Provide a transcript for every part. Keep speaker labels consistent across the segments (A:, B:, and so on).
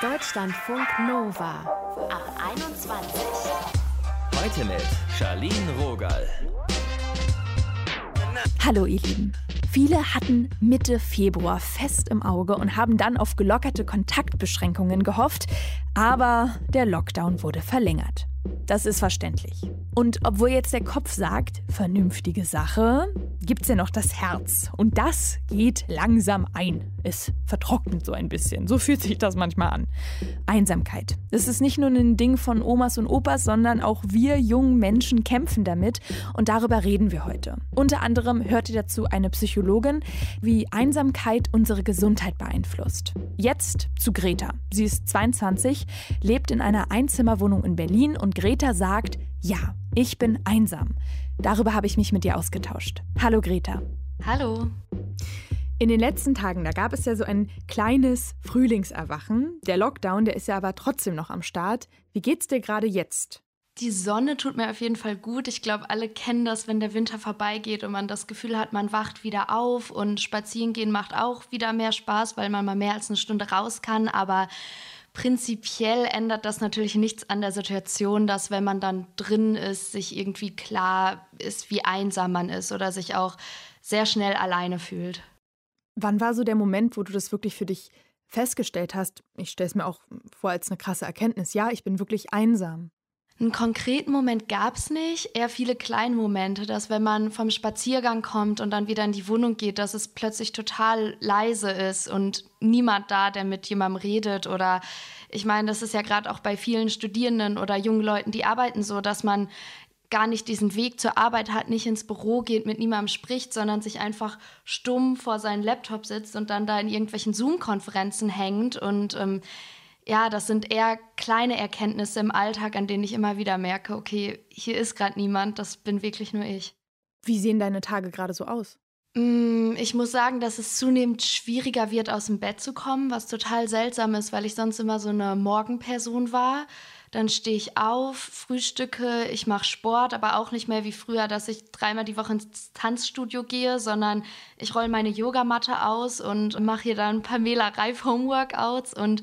A: Deutschlandfunk Nova ab 21.
B: Heute mit Charlene Rogal.
C: Hallo ihr Lieben. Viele hatten Mitte Februar fest im Auge und haben dann auf gelockerte Kontaktbeschränkungen gehofft, aber der Lockdown wurde verlängert. Das ist verständlich. Und obwohl jetzt der Kopf sagt, vernünftige Sache, gibt es ja noch das Herz. Und das geht langsam ein. Es vertrocknet so ein bisschen. So fühlt sich das manchmal an. Einsamkeit. Das ist nicht nur ein Ding von Omas und Opas, sondern auch wir jungen Menschen kämpfen damit. Und darüber reden wir heute. Unter anderem hört ihr dazu eine Psychologin, wie Einsamkeit unsere Gesundheit beeinflusst. Jetzt zu Greta. Sie ist 22, lebt in einer Einzimmerwohnung in Berlin und Greta sagt, ja, ich bin einsam. Darüber habe ich mich mit dir ausgetauscht. Hallo Greta.
D: Hallo.
C: In den letzten Tagen, da gab es ja so ein kleines Frühlingserwachen. Der Lockdown, der ist ja aber trotzdem noch am Start. Wie geht's dir gerade jetzt?
D: Die Sonne tut mir auf jeden Fall gut. Ich glaube, alle kennen das, wenn der Winter vorbeigeht und man das Gefühl hat, man wacht wieder auf und spazieren gehen macht auch wieder mehr Spaß, weil man mal mehr als eine Stunde raus kann. Aber Prinzipiell ändert das natürlich nichts an der Situation, dass wenn man dann drin ist, sich irgendwie klar ist, wie einsam man ist oder sich auch sehr schnell alleine fühlt.
C: Wann war so der Moment, wo du das wirklich für dich festgestellt hast? Ich stelle es mir auch vor als eine krasse Erkenntnis. Ja, ich bin wirklich einsam.
D: Einen konkreten Moment gab es nicht, eher viele kleine Momente, dass wenn man vom Spaziergang kommt und dann wieder in die Wohnung geht, dass es plötzlich total leise ist und niemand da, der mit jemandem redet oder ich meine, das ist ja gerade auch bei vielen Studierenden oder jungen Leuten, die arbeiten so, dass man gar nicht diesen Weg zur Arbeit hat, nicht ins Büro geht, mit niemandem spricht, sondern sich einfach stumm vor seinen Laptop sitzt und dann da in irgendwelchen Zoom-Konferenzen hängt und ähm, ja, das sind eher kleine Erkenntnisse im Alltag, an denen ich immer wieder merke, okay, hier ist gerade niemand, das bin wirklich nur ich.
C: Wie sehen deine Tage gerade so aus?
D: Mm, ich muss sagen, dass es zunehmend schwieriger wird, aus dem Bett zu kommen, was total seltsam ist, weil ich sonst immer so eine Morgenperson war. Dann stehe ich auf, frühstücke, ich mache Sport, aber auch nicht mehr wie früher, dass ich dreimal die Woche ins Tanzstudio gehe, sondern ich rolle meine Yogamatte aus und mache hier dann Pamela Reif Homeworkouts und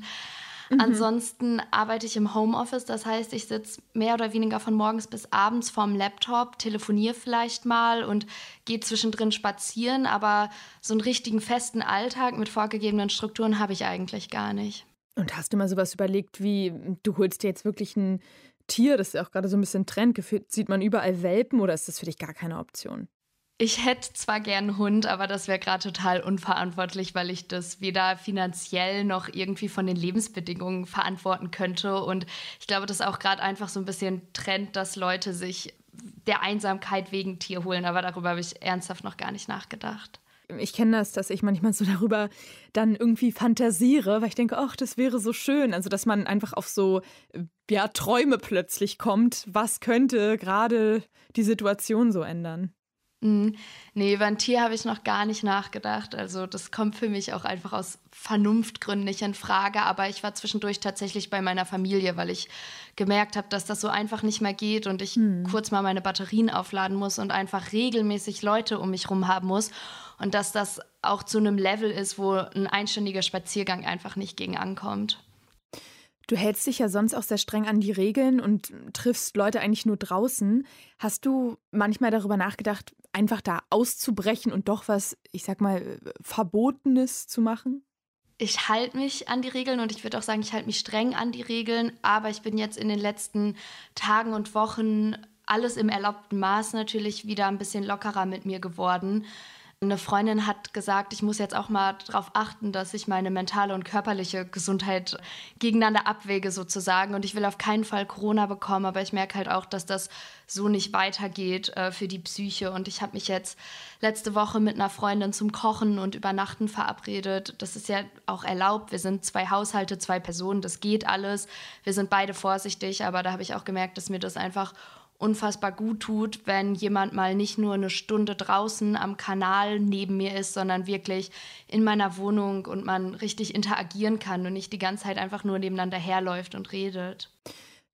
D: Mhm. Ansonsten arbeite ich im Homeoffice, das heißt, ich sitze mehr oder weniger von morgens bis abends vorm Laptop, telefoniere vielleicht mal und gehe zwischendrin spazieren, aber so einen richtigen festen Alltag mit vorgegebenen Strukturen habe ich eigentlich gar nicht.
C: Und hast du mal sowas überlegt, wie du holst dir jetzt wirklich ein Tier, das ist ja auch gerade so ein bisschen Trend, sieht man überall Welpen oder ist das für dich gar keine Option?
D: Ich hätte zwar gern einen Hund, aber das wäre gerade total unverantwortlich, weil ich das weder finanziell noch irgendwie von den Lebensbedingungen verantworten könnte. Und ich glaube, das ist auch gerade einfach so ein bisschen Trend, dass Leute sich der Einsamkeit wegen Tier holen. Aber darüber habe ich ernsthaft noch gar nicht nachgedacht.
C: Ich kenne das, dass ich manchmal so darüber dann irgendwie fantasiere, weil ich denke, ach, das wäre so schön. Also, dass man einfach auf so ja, Träume plötzlich kommt. Was könnte gerade die Situation so ändern?
D: Mhm. Nee, über ein Tier habe ich noch gar nicht nachgedacht. Also das kommt für mich auch einfach aus Vernunftgründen nicht in Frage. Aber ich war zwischendurch tatsächlich bei meiner Familie, weil ich gemerkt habe, dass das so einfach nicht mehr geht und ich mhm. kurz mal meine Batterien aufladen muss und einfach regelmäßig Leute um mich rum haben muss. Und dass das auch zu einem Level ist, wo ein einstündiger Spaziergang einfach nicht gegen ankommt.
C: Du hältst dich ja sonst auch sehr streng an die Regeln und triffst Leute eigentlich nur draußen. Hast du manchmal darüber nachgedacht, einfach da auszubrechen und doch was, ich sag mal, Verbotenes zu machen?
D: Ich halte mich an die Regeln und ich würde auch sagen, ich halte mich streng an die Regeln, aber ich bin jetzt in den letzten Tagen und Wochen alles im erlaubten Maß natürlich wieder ein bisschen lockerer mit mir geworden. Eine Freundin hat gesagt, ich muss jetzt auch mal darauf achten, dass ich meine mentale und körperliche Gesundheit gegeneinander abwäge sozusagen. Und ich will auf keinen Fall Corona bekommen, aber ich merke halt auch, dass das so nicht weitergeht äh, für die Psyche. Und ich habe mich jetzt letzte Woche mit einer Freundin zum Kochen und Übernachten verabredet. Das ist ja auch erlaubt. Wir sind zwei Haushalte, zwei Personen, das geht alles. Wir sind beide vorsichtig, aber da habe ich auch gemerkt, dass mir das einfach unfassbar gut tut, wenn jemand mal nicht nur eine Stunde draußen am Kanal neben mir ist, sondern wirklich in meiner Wohnung und man richtig interagieren kann und nicht die ganze Zeit einfach nur nebeneinander herläuft und redet.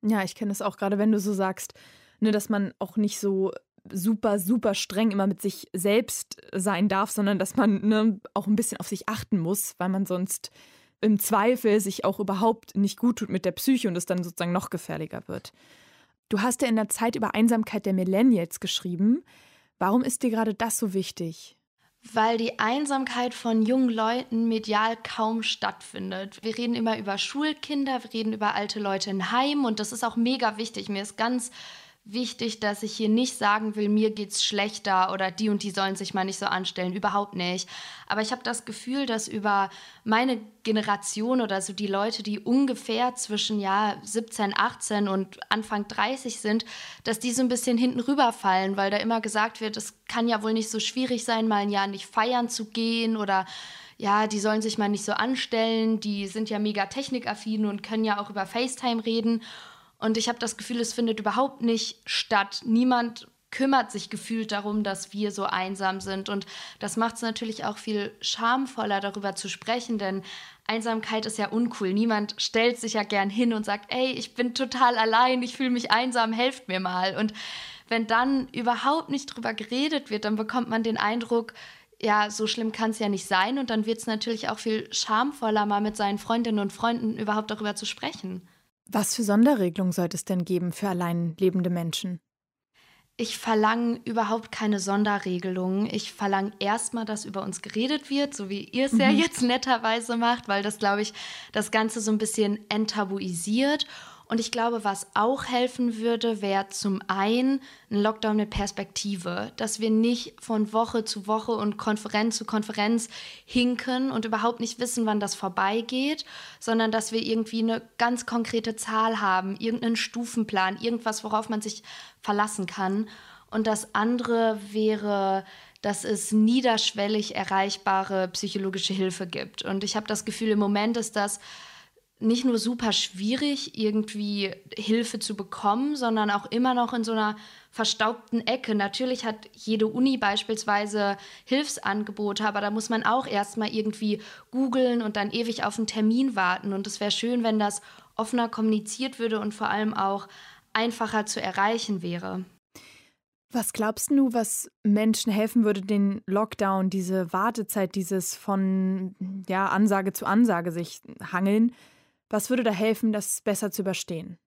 C: Ja, ich kenne das auch gerade, wenn du so sagst, ne, dass man auch nicht so super, super streng immer mit sich selbst sein darf, sondern dass man ne, auch ein bisschen auf sich achten muss, weil man sonst im Zweifel sich auch überhaupt nicht gut tut mit der Psyche und es dann sozusagen noch gefährlicher wird. Du hast ja in der Zeit über Einsamkeit der Millennials geschrieben. Warum ist dir gerade das so wichtig?
D: Weil die Einsamkeit von jungen Leuten medial kaum stattfindet. Wir reden immer über Schulkinder, wir reden über alte Leute in Heim und das ist auch mega wichtig. Mir ist ganz wichtig, dass ich hier nicht sagen will, mir geht's schlechter oder die und die sollen sich mal nicht so anstellen. Überhaupt nicht. Aber ich habe das Gefühl, dass über meine Generation oder so die Leute, die ungefähr zwischen ja 17, 18 und Anfang 30 sind, dass die so ein bisschen hinten rüberfallen, weil da immer gesagt wird, es kann ja wohl nicht so schwierig sein, mal ein Jahr nicht feiern zu gehen oder ja, die sollen sich mal nicht so anstellen, die sind ja mega technikaffin und können ja auch über FaceTime reden. Und ich habe das Gefühl, es findet überhaupt nicht statt. Niemand kümmert sich gefühlt darum, dass wir so einsam sind. Und das macht es natürlich auch viel schamvoller, darüber zu sprechen, denn Einsamkeit ist ja uncool. Niemand stellt sich ja gern hin und sagt, ey, ich bin total allein, ich fühle mich einsam, helft mir mal. Und wenn dann überhaupt nicht drüber geredet wird, dann bekommt man den Eindruck, ja, so schlimm kann es ja nicht sein. Und dann wird es natürlich auch viel schamvoller, mal mit seinen Freundinnen und Freunden überhaupt darüber zu sprechen.
C: Was für Sonderregelungen sollte es denn geben für allein lebende Menschen?
D: Ich verlange überhaupt keine Sonderregelungen. Ich verlange erstmal, dass über uns geredet wird, so wie ihr es mhm. ja jetzt netterweise macht, weil das, glaube ich, das Ganze so ein bisschen enttabuisiert. Und ich glaube, was auch helfen würde, wäre zum einen ein Lockdown mit Perspektive, dass wir nicht von Woche zu Woche und Konferenz zu Konferenz hinken und überhaupt nicht wissen, wann das vorbeigeht, sondern dass wir irgendwie eine ganz konkrete Zahl haben, irgendeinen Stufenplan, irgendwas, worauf man sich verlassen kann. Und das andere wäre, dass es niederschwellig erreichbare psychologische Hilfe gibt. Und ich habe das Gefühl, im Moment ist das nicht nur super schwierig, irgendwie Hilfe zu bekommen, sondern auch immer noch in so einer verstaubten Ecke. Natürlich hat jede Uni beispielsweise Hilfsangebote, aber da muss man auch erstmal irgendwie googeln und dann ewig auf einen Termin warten. Und es wäre schön, wenn das offener kommuniziert würde und vor allem auch einfacher zu erreichen wäre.
C: Was glaubst du, was Menschen helfen würde, den Lockdown, diese Wartezeit, dieses von ja, Ansage zu Ansage sich hangeln, was würde da helfen, das besser zu überstehen?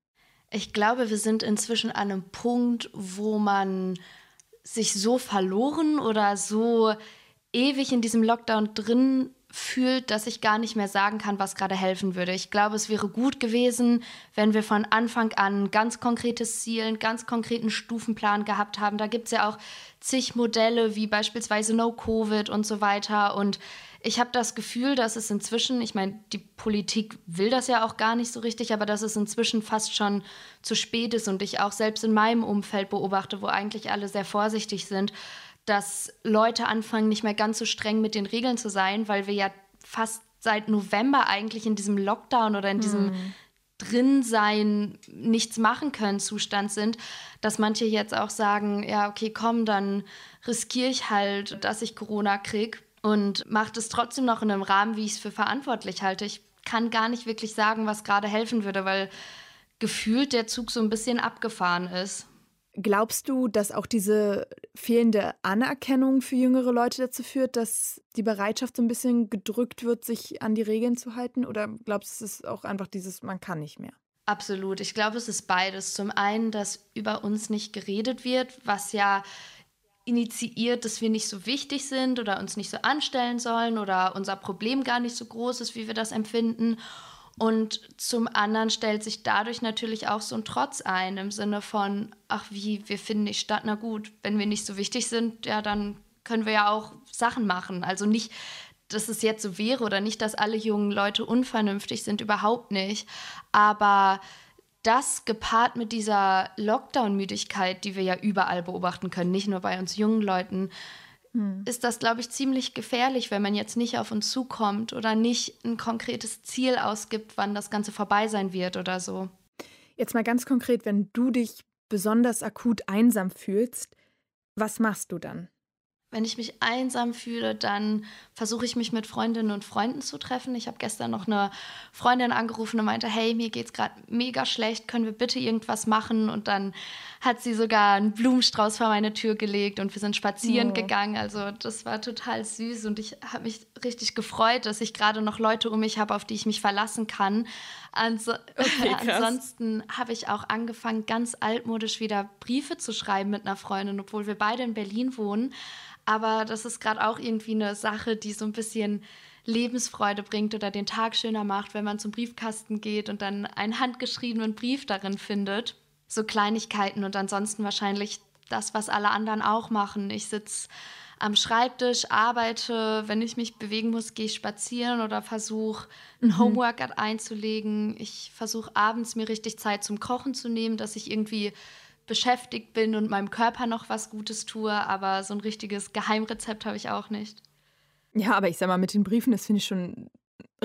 D: Ich glaube, wir sind inzwischen an einem Punkt, wo man sich so verloren oder so ewig in diesem Lockdown drin fühlt, dass ich gar nicht mehr sagen kann, was gerade helfen würde. Ich glaube, es wäre gut gewesen, wenn wir von Anfang an ganz konkretes Ziel, einen ganz konkreten Stufenplan gehabt haben. Da gibt es ja auch zig Modelle, wie beispielsweise No Covid und so weiter. Und ich habe das Gefühl, dass es inzwischen, ich meine, die Politik will das ja auch gar nicht so richtig, aber dass es inzwischen fast schon zu spät ist und ich auch selbst in meinem Umfeld beobachte, wo eigentlich alle sehr vorsichtig sind, dass Leute anfangen, nicht mehr ganz so streng mit den Regeln zu sein, weil wir ja fast seit November eigentlich in diesem Lockdown oder in diesem hm. Drinsein, nichts machen können Zustand sind, dass manche jetzt auch sagen, ja, okay, komm, dann riskiere ich halt, dass ich Corona kriege und macht es trotzdem noch in einem Rahmen, wie ich es für verantwortlich halte. Ich kann gar nicht wirklich sagen, was gerade helfen würde, weil gefühlt der Zug so ein bisschen abgefahren ist.
C: Glaubst du, dass auch diese fehlende Anerkennung für jüngere Leute dazu führt, dass die Bereitschaft so ein bisschen gedrückt wird, sich an die Regeln zu halten? Oder glaubst du, es ist auch einfach dieses, man kann nicht mehr?
D: Absolut. Ich glaube, es ist beides. Zum einen, dass über uns nicht geredet wird, was ja initiiert, dass wir nicht so wichtig sind oder uns nicht so anstellen sollen oder unser Problem gar nicht so groß ist, wie wir das empfinden. Und zum anderen stellt sich dadurch natürlich auch so ein Trotz ein im Sinne von, ach wie, wir finden nicht statt, na gut, wenn wir nicht so wichtig sind, ja, dann können wir ja auch Sachen machen. Also nicht, dass es jetzt so wäre oder nicht, dass alle jungen Leute unvernünftig sind, überhaupt nicht. Aber das gepaart mit dieser Lockdown-Müdigkeit, die wir ja überall beobachten können, nicht nur bei uns jungen Leuten, hm. ist das, glaube ich, ziemlich gefährlich, wenn man jetzt nicht auf uns zukommt oder nicht ein konkretes Ziel ausgibt, wann das Ganze vorbei sein wird oder so.
C: Jetzt mal ganz konkret, wenn du dich besonders akut einsam fühlst, was machst du dann?
D: Wenn ich mich einsam fühle, dann versuche ich mich mit Freundinnen und Freunden zu treffen. Ich habe gestern noch eine Freundin angerufen und meinte, hey, mir geht's gerade mega schlecht, können wir bitte irgendwas machen? Und dann hat sie sogar einen Blumenstrauß vor meine Tür gelegt und wir sind spazieren oh. gegangen. Also das war total süß und ich habe mich richtig gefreut, dass ich gerade noch Leute um mich habe, auf die ich mich verlassen kann. Anso okay, ansonsten habe ich auch angefangen, ganz altmodisch wieder Briefe zu schreiben mit einer Freundin, obwohl wir beide in Berlin wohnen. Aber das ist gerade auch irgendwie eine Sache, die so ein bisschen Lebensfreude bringt oder den Tag schöner macht, wenn man zum Briefkasten geht und dann einen handgeschriebenen Brief darin findet. So Kleinigkeiten und ansonsten wahrscheinlich das, was alle anderen auch machen. Ich sitze am Schreibtisch, arbeite, wenn ich mich bewegen muss, gehe ich spazieren oder versuche ein mhm. Homeworkout einzulegen. Ich versuche abends mir richtig Zeit zum Kochen zu nehmen, dass ich irgendwie beschäftigt bin und meinem Körper noch was Gutes tue, aber so ein richtiges Geheimrezept habe ich auch nicht.
C: Ja, aber ich sag mal, mit den Briefen, das finde ich schon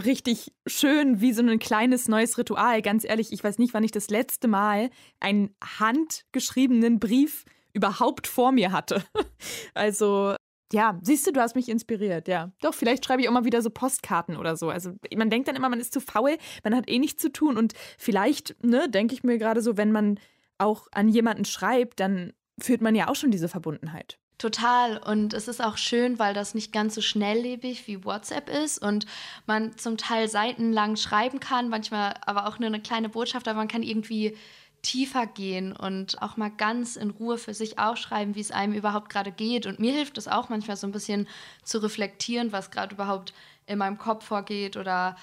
C: richtig schön, wie so ein kleines neues Ritual. Ganz ehrlich, ich weiß nicht, wann ich das letzte Mal einen handgeschriebenen Brief überhaupt vor mir hatte. Also, ja, siehst du, du hast mich inspiriert, ja. Doch, vielleicht schreibe ich auch mal wieder so Postkarten oder so. Also, man denkt dann immer, man ist zu faul, man hat eh nichts zu tun und vielleicht, ne, denke ich mir gerade so, wenn man auch an jemanden schreibt, dann fühlt man ja auch schon diese Verbundenheit.
D: Total. Und es ist auch schön, weil das nicht ganz so schnelllebig wie WhatsApp ist und man zum Teil seitenlang schreiben kann, manchmal aber auch nur eine kleine Botschaft, aber man kann irgendwie tiefer gehen und auch mal ganz in Ruhe für sich aufschreiben, wie es einem überhaupt gerade geht. Und mir hilft es auch manchmal so ein bisschen zu reflektieren, was gerade überhaupt in meinem Kopf vorgeht oder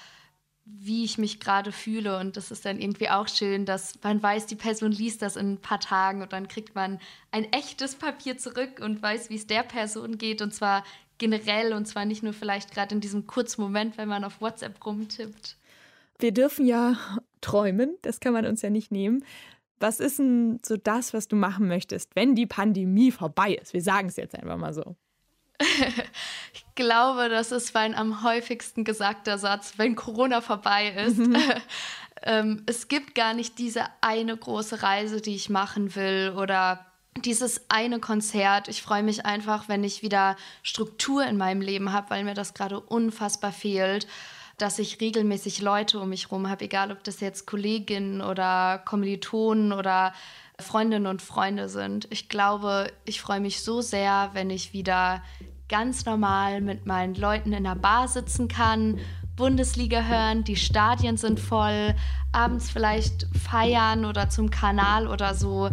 D: wie ich mich gerade fühle. Und das ist dann irgendwie auch schön, dass man weiß, die Person liest das in ein paar Tagen und dann kriegt man ein echtes Papier zurück und weiß, wie es der Person geht. Und zwar generell und zwar nicht nur vielleicht gerade in diesem kurzen Moment, wenn man auf WhatsApp rumtippt.
C: Wir dürfen ja träumen, das kann man uns ja nicht nehmen. Was ist denn so das, was du machen möchtest, wenn die Pandemie vorbei ist? Wir sagen es jetzt einfach mal so.
D: ich glaube, das ist mein am häufigsten gesagter Satz, wenn Corona vorbei ist. Mhm. ähm, es gibt gar nicht diese eine große Reise, die ich machen will oder dieses eine Konzert. Ich freue mich einfach, wenn ich wieder Struktur in meinem Leben habe, weil mir das gerade unfassbar fehlt dass ich regelmäßig Leute um mich herum habe, egal ob das jetzt Kolleginnen oder Kommilitonen oder Freundinnen und Freunde sind. Ich glaube, ich freue mich so sehr, wenn ich wieder ganz normal mit meinen Leuten in der Bar sitzen kann, Bundesliga hören, die Stadien sind voll, abends vielleicht feiern oder zum Kanal oder so.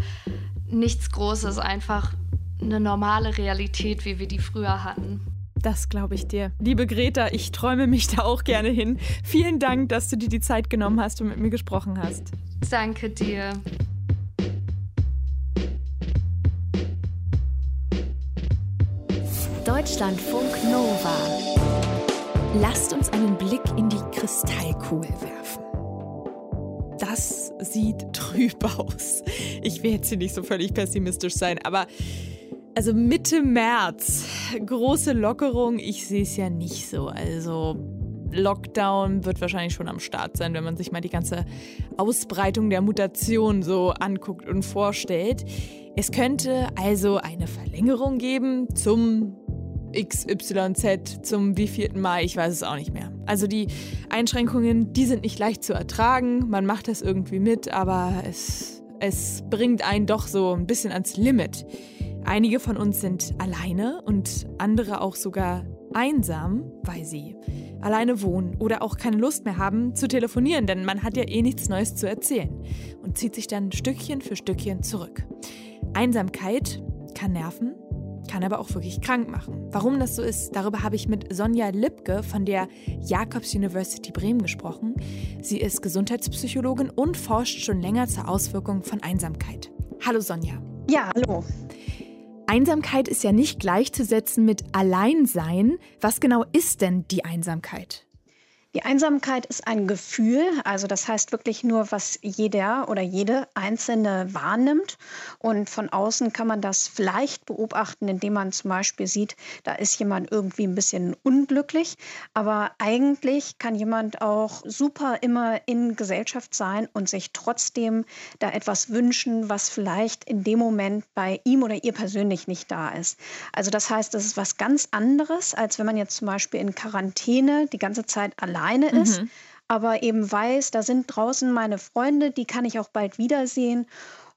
D: Nichts Großes, einfach eine normale Realität, wie wir die früher hatten.
C: Das glaube ich dir. Liebe Greta, ich träume mich da auch gerne hin. Vielen Dank, dass du dir die Zeit genommen hast und mit mir gesprochen hast.
D: Danke dir.
A: Deutschlandfunk Nova.
C: Lasst uns einen Blick in die Kristallkugel werfen. Das sieht trüb aus. Ich will jetzt hier nicht so völlig pessimistisch sein, aber also Mitte März, große Lockerung, ich sehe es ja nicht so. Also Lockdown wird wahrscheinlich schon am Start sein, wenn man sich mal die ganze Ausbreitung der Mutation so anguckt und vorstellt. Es könnte also eine Verlängerung geben zum XYZ, zum wievielten Mai, ich weiß es auch nicht mehr. Also die Einschränkungen, die sind nicht leicht zu ertragen, man macht das irgendwie mit, aber es, es bringt einen doch so ein bisschen ans Limit. Einige von uns sind alleine und andere auch sogar einsam, weil sie alleine wohnen oder auch keine Lust mehr haben zu telefonieren, denn man hat ja eh nichts Neues zu erzählen und zieht sich dann Stückchen für Stückchen zurück. Einsamkeit kann nerven, kann aber auch wirklich krank machen. Warum das so ist, darüber habe ich mit Sonja Lipke von der Jacobs University Bremen gesprochen. Sie ist Gesundheitspsychologin und forscht schon länger zur Auswirkung von Einsamkeit. Hallo Sonja.
E: Ja, hallo.
C: Einsamkeit ist ja nicht gleichzusetzen mit Alleinsein. Was genau ist denn die Einsamkeit?
E: Die Einsamkeit ist ein Gefühl, also das heißt wirklich nur, was jeder oder jede Einzelne wahrnimmt. Und von außen kann man das vielleicht beobachten, indem man zum Beispiel sieht, da ist jemand irgendwie ein bisschen unglücklich. Aber eigentlich kann jemand auch super immer in Gesellschaft sein und sich trotzdem da etwas wünschen, was vielleicht in dem Moment bei ihm oder ihr persönlich nicht da ist. Also das heißt, das ist was ganz anderes, als wenn man jetzt zum Beispiel in Quarantäne die ganze Zeit allein alleine ist, mhm. aber eben weiß, da sind draußen meine Freunde, die kann ich auch bald wiedersehen.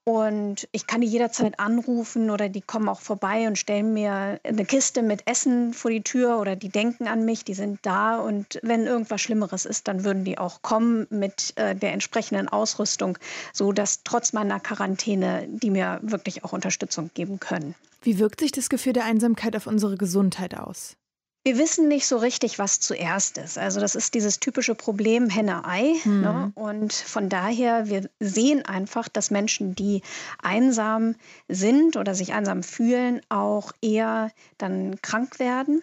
E: Und ich kann die jederzeit anrufen oder die kommen auch vorbei und stellen mir eine Kiste mit Essen vor die Tür oder die denken an mich, die sind da. Und wenn irgendwas Schlimmeres ist, dann würden die auch kommen mit äh, der entsprechenden Ausrüstung, sodass trotz meiner Quarantäne die mir wirklich auch Unterstützung geben können.
C: Wie wirkt sich das Gefühl der Einsamkeit auf unsere Gesundheit aus?
E: Wir wissen nicht so richtig, was zuerst ist. Also das ist dieses typische Problem Henne-Ei. Mhm. Ne? Und von daher, wir sehen einfach, dass Menschen, die einsam sind oder sich einsam fühlen, auch eher dann krank werden.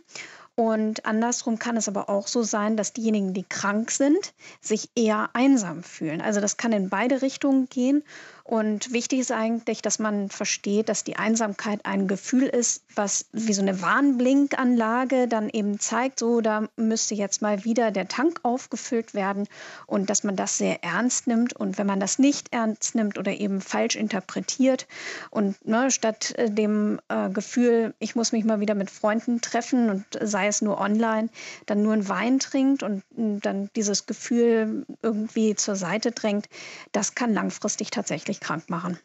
E: Und andersrum kann es aber auch so sein, dass diejenigen, die krank sind, sich eher einsam fühlen. Also das kann in beide Richtungen gehen. Und wichtig ist eigentlich, dass man versteht, dass die Einsamkeit ein Gefühl ist, was wie so eine Warnblinkanlage dann eben zeigt, so da müsste jetzt mal wieder der Tank aufgefüllt werden und dass man das sehr ernst nimmt. Und wenn man das nicht ernst nimmt oder eben falsch interpretiert und ne, statt äh, dem äh, Gefühl, ich muss mich mal wieder mit Freunden treffen und sei es nur online, dann nur einen Wein trinkt und dann dieses Gefühl irgendwie zur Seite drängt, das kann langfristig tatsächlich wirklich krank machen.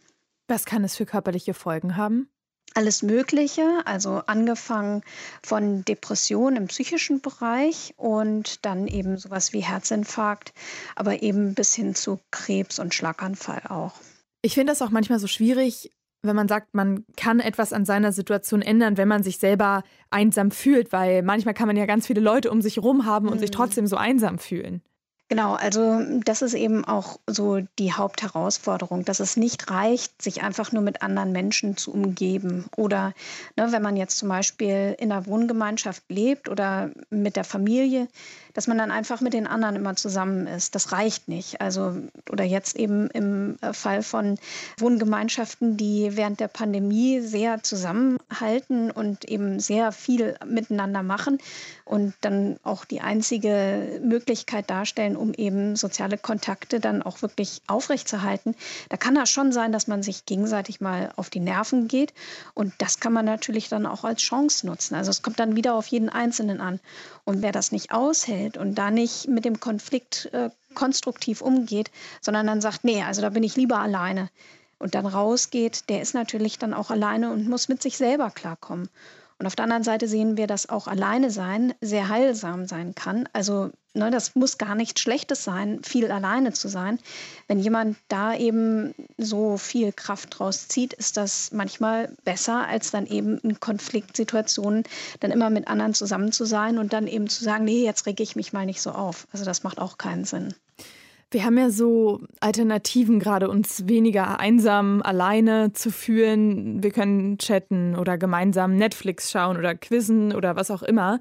C: Was kann es für körperliche Folgen haben?
E: Alles Mögliche, also angefangen von Depressionen im psychischen Bereich und dann eben sowas wie Herzinfarkt, aber eben bis hin zu Krebs und Schlaganfall auch.
C: Ich finde das auch manchmal so schwierig, wenn man sagt, man kann etwas an seiner Situation ändern, wenn man sich selber einsam fühlt, weil manchmal kann man ja ganz viele Leute um sich herum haben und mhm. sich trotzdem so einsam fühlen.
E: Genau, also das ist eben auch so die Hauptherausforderung, dass es nicht reicht, sich einfach nur mit anderen Menschen zu umgeben. Oder ne, wenn man jetzt zum Beispiel in einer Wohngemeinschaft lebt oder mit der Familie, dass man dann einfach mit den anderen immer zusammen ist. Das reicht nicht. Also, oder jetzt eben im Fall von Wohngemeinschaften, die während der Pandemie sehr zusammenhalten und eben sehr viel miteinander machen und dann auch die einzige Möglichkeit darstellen, um eben soziale Kontakte dann auch wirklich aufrechtzuerhalten. Da kann das schon sein, dass man sich gegenseitig mal auf die Nerven geht. Und das kann man natürlich dann auch als Chance nutzen. Also es kommt dann wieder auf jeden Einzelnen an. Und wer das nicht aushält und da nicht mit dem Konflikt äh, konstruktiv umgeht, sondern dann sagt, nee, also da bin ich lieber alleine und dann rausgeht, der ist natürlich dann auch alleine und muss mit sich selber klarkommen. Und auf der anderen Seite sehen wir, dass auch alleine sein sehr heilsam sein kann. Also ne, das muss gar nichts Schlechtes sein, viel alleine zu sein. Wenn jemand da eben so viel Kraft draus zieht, ist das manchmal besser, als dann eben in Konfliktsituationen dann immer mit anderen zusammen zu sein und dann eben zu sagen, nee, jetzt rege ich mich mal nicht so auf. Also das macht auch keinen Sinn.
C: Wir haben ja so Alternativen, gerade uns weniger einsam alleine zu fühlen. Wir können chatten oder gemeinsam Netflix schauen oder quizzen oder was auch immer.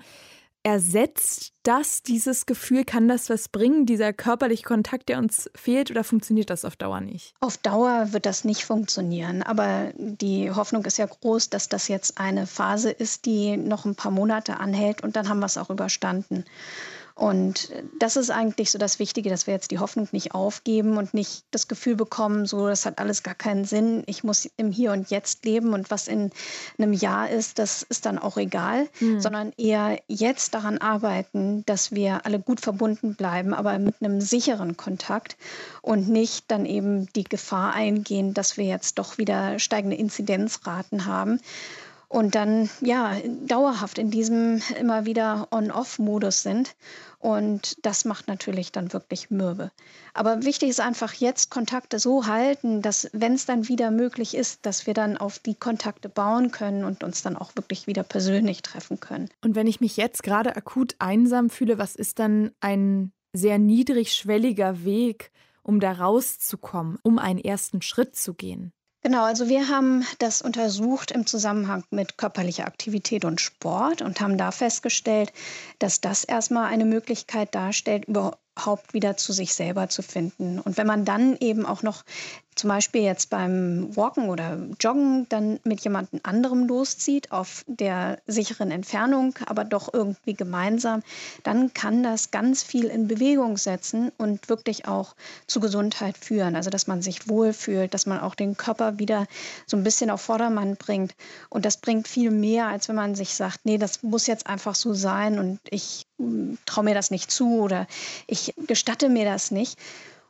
C: Ersetzt das dieses Gefühl? Kann das was bringen, dieser körperliche Kontakt, der uns fehlt, oder funktioniert das auf Dauer nicht?
E: Auf Dauer wird das nicht funktionieren. Aber die Hoffnung ist ja groß, dass das jetzt eine Phase ist, die noch ein paar Monate anhält und dann haben wir es auch überstanden. Und das ist eigentlich so das Wichtige, dass wir jetzt die Hoffnung nicht aufgeben und nicht das Gefühl bekommen, so, das hat alles gar keinen Sinn. Ich muss im Hier und Jetzt leben und was in einem Jahr ist, das ist dann auch egal, mhm. sondern eher jetzt daran arbeiten, dass wir alle gut verbunden bleiben, aber mit einem sicheren Kontakt und nicht dann eben die Gefahr eingehen, dass wir jetzt doch wieder steigende Inzidenzraten haben und dann ja dauerhaft in diesem immer wieder On-Off-Modus sind. Und das macht natürlich dann wirklich mürbe. Aber wichtig ist einfach jetzt Kontakte so halten, dass wenn es dann wieder möglich ist, dass wir dann auf die Kontakte bauen können und uns dann auch wirklich wieder persönlich treffen können.
C: Und wenn ich mich jetzt gerade akut einsam fühle, was ist dann ein sehr niedrigschwelliger Weg, um da rauszukommen, um einen ersten Schritt zu gehen?
E: Genau, also wir haben das untersucht im Zusammenhang mit körperlicher Aktivität und Sport und haben da festgestellt, dass das erstmal eine Möglichkeit darstellt, überhaupt wieder zu sich selber zu finden. Und wenn man dann eben auch noch zum Beispiel jetzt beim Walken oder Joggen dann mit jemandem anderem loszieht, auf der sicheren Entfernung, aber doch irgendwie gemeinsam, dann kann das ganz viel in Bewegung setzen und wirklich auch zu Gesundheit führen. Also dass man sich wohlfühlt, dass man auch den Körper wieder so ein bisschen auf Vordermann bringt. Und das bringt viel mehr, als wenn man sich sagt, nee, das muss jetzt einfach so sein und ich hm, traue mir das nicht zu oder ich gestatte mir das nicht.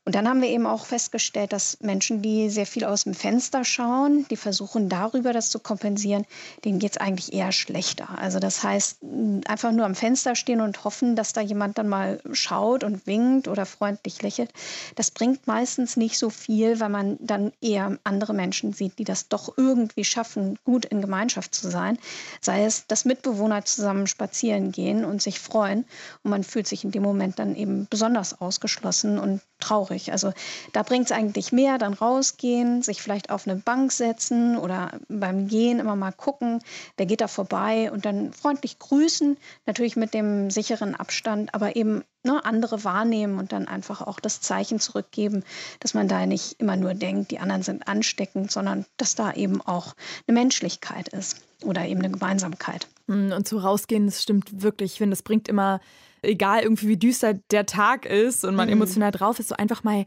E: Und dann haben wir eben auch festgestellt, dass Menschen, die sehr viel aus dem Fenster schauen, die versuchen darüber das zu kompensieren, denen geht es eigentlich eher schlechter. Also das heißt, einfach nur am Fenster stehen und hoffen, dass da jemand dann mal schaut und winkt oder freundlich lächelt, das bringt meistens nicht so viel, weil man dann eher andere Menschen sieht, die das doch irgendwie schaffen, gut in Gemeinschaft zu sein. Sei es, dass Mitbewohner zusammen spazieren gehen und sich freuen. Und man fühlt sich in dem Moment dann eben besonders ausgeschlossen und traurig. Also da bringt es eigentlich mehr, dann rausgehen, sich vielleicht auf eine Bank setzen oder beim Gehen immer mal gucken, wer geht da vorbei und dann freundlich grüßen, natürlich mit dem sicheren Abstand, aber eben ne, andere wahrnehmen und dann einfach auch das Zeichen zurückgeben, dass man da nicht immer nur denkt, die anderen sind ansteckend, sondern dass da eben auch eine Menschlichkeit ist oder eben eine Gemeinsamkeit.
C: Hm, und zu rausgehen, das stimmt wirklich. Ich finde, das bringt immer egal irgendwie wie düster der Tag ist und man mhm. emotional drauf ist, so einfach mal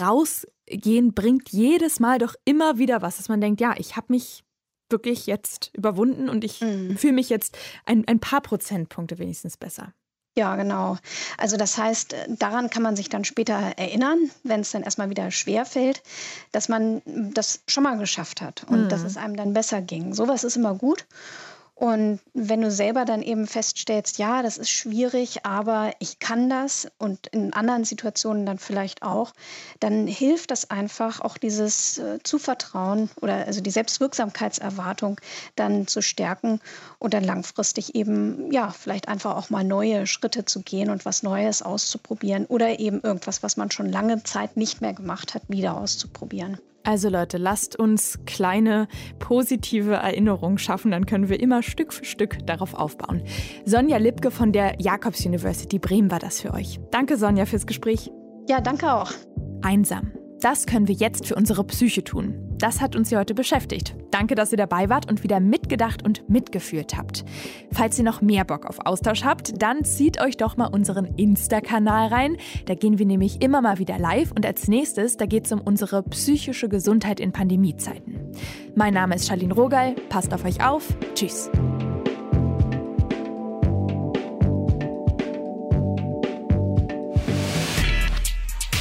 C: rausgehen bringt jedes Mal doch immer wieder was, dass man denkt, ja, ich habe mich wirklich jetzt überwunden und ich mhm. fühle mich jetzt ein, ein paar Prozentpunkte wenigstens besser.
E: Ja, genau. Also das heißt, daran kann man sich dann später erinnern, wenn es dann erstmal wieder schwer fällt, dass man das schon mal geschafft hat und mhm. dass es einem dann besser ging. Sowas ist immer gut. Und wenn du selber dann eben feststellst, ja, das ist schwierig, aber ich kann das und in anderen Situationen dann vielleicht auch, dann hilft das einfach, auch dieses äh, Zuvertrauen oder also die Selbstwirksamkeitserwartung dann zu stärken und dann langfristig eben, ja, vielleicht einfach auch mal neue Schritte zu gehen und was Neues auszuprobieren oder eben irgendwas, was man schon lange Zeit nicht mehr gemacht hat, wieder auszuprobieren.
C: Also Leute, lasst uns kleine positive Erinnerungen schaffen, dann können wir immer Stück für Stück darauf aufbauen. Sonja Lipke von der Jakobs University Bremen war das für euch. Danke Sonja fürs Gespräch.
E: Ja, danke auch.
C: Einsam. Das können wir jetzt für unsere Psyche tun. Das hat uns hier heute beschäftigt. Danke, dass ihr dabei wart und wieder mitgedacht und mitgeführt habt. Falls ihr noch mehr Bock auf Austausch habt, dann zieht euch doch mal unseren Insta-Kanal rein. Da gehen wir nämlich immer mal wieder live und als nächstes, da geht es um unsere psychische Gesundheit in Pandemiezeiten. Mein Name ist Charlene Rogal. Passt auf euch auf. Tschüss.